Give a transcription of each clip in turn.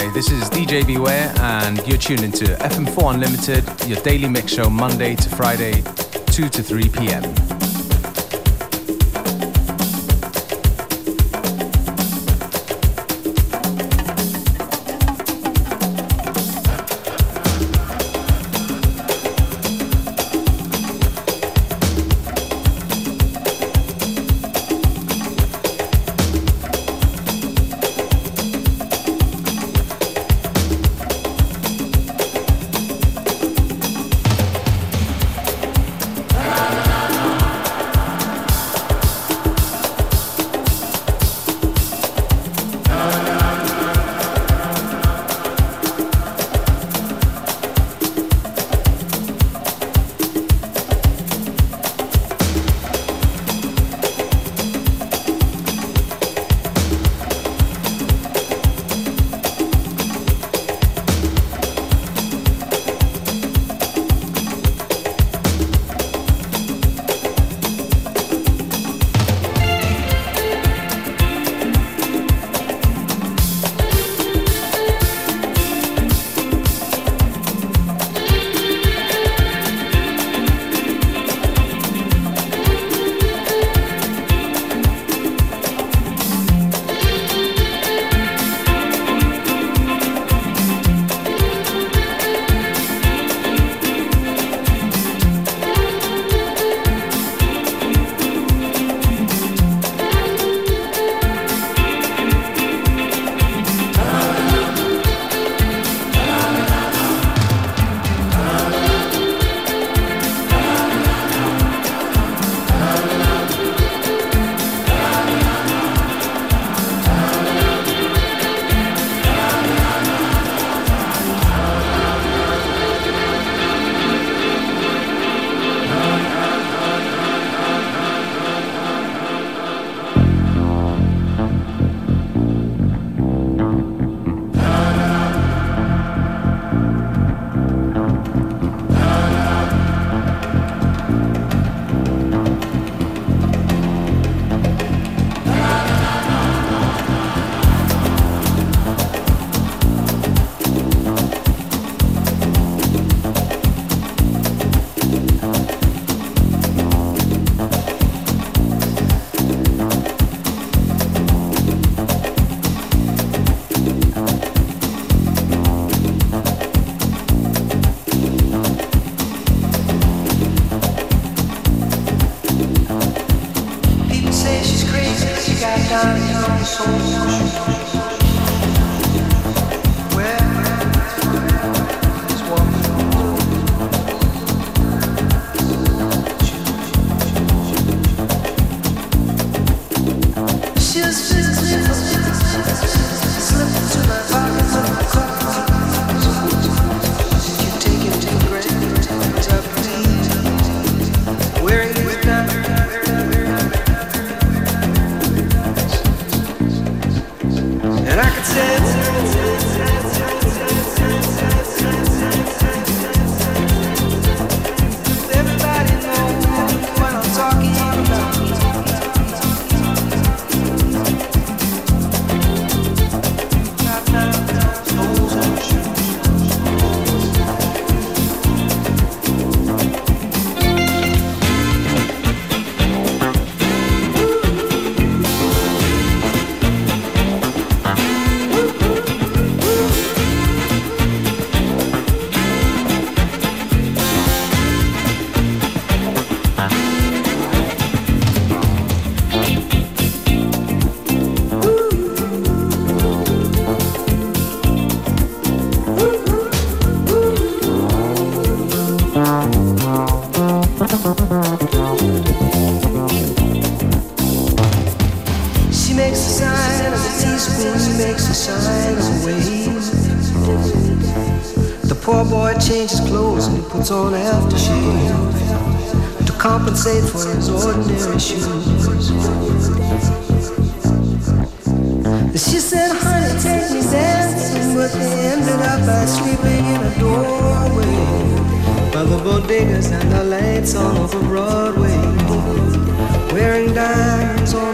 Hi, this is DJ Beware, and you're tuned into FM4 Unlimited, your daily mix show Monday to Friday, 2 to 3 p.m.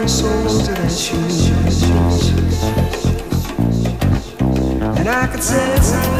of their shoes. and I could say,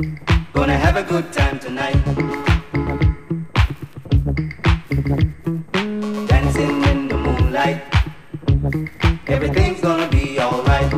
Gonna have a good time tonight. Dancing in the moonlight. Everything's gonna be alright.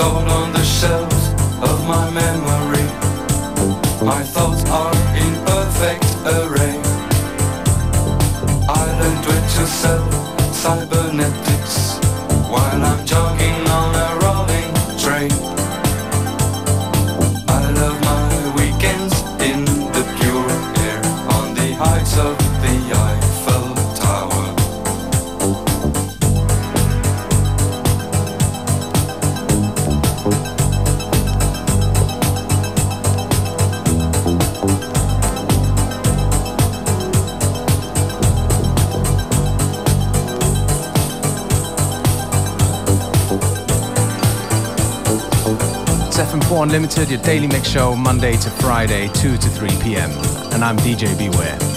stored on the shelves of my memory. My thoughts are in perfect array. I learned with yourself cybernetics while I'm just. Limited, your daily mix show, Monday to Friday, 2 to 3 p.m. And I'm DJ Beware.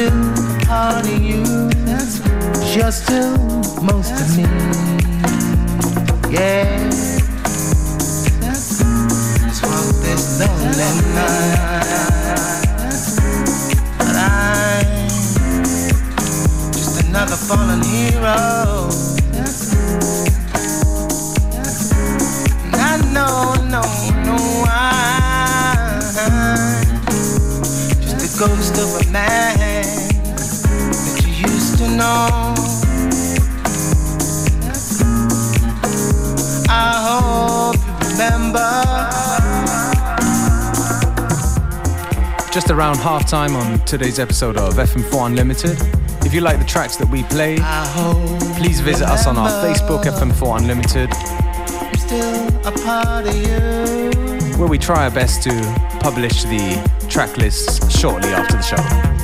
Still part of you. Cause you're still most of me. Yeah. Let's walk this lonely night. But I'm just another fallen hero. And I know, no, no, just a ghost of a man Just around halftime on today's episode of FM4 Unlimited. If you like the tracks that we play, please visit us on our Facebook, FM4 Unlimited, still a part of you. where we try our best to publish the track lists shortly after the show.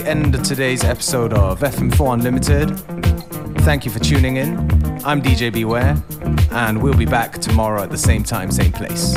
The end of today's episode of FM4 Unlimited. Thank you for tuning in. I'm DJ Beware, and we'll be back tomorrow at the same time, same place.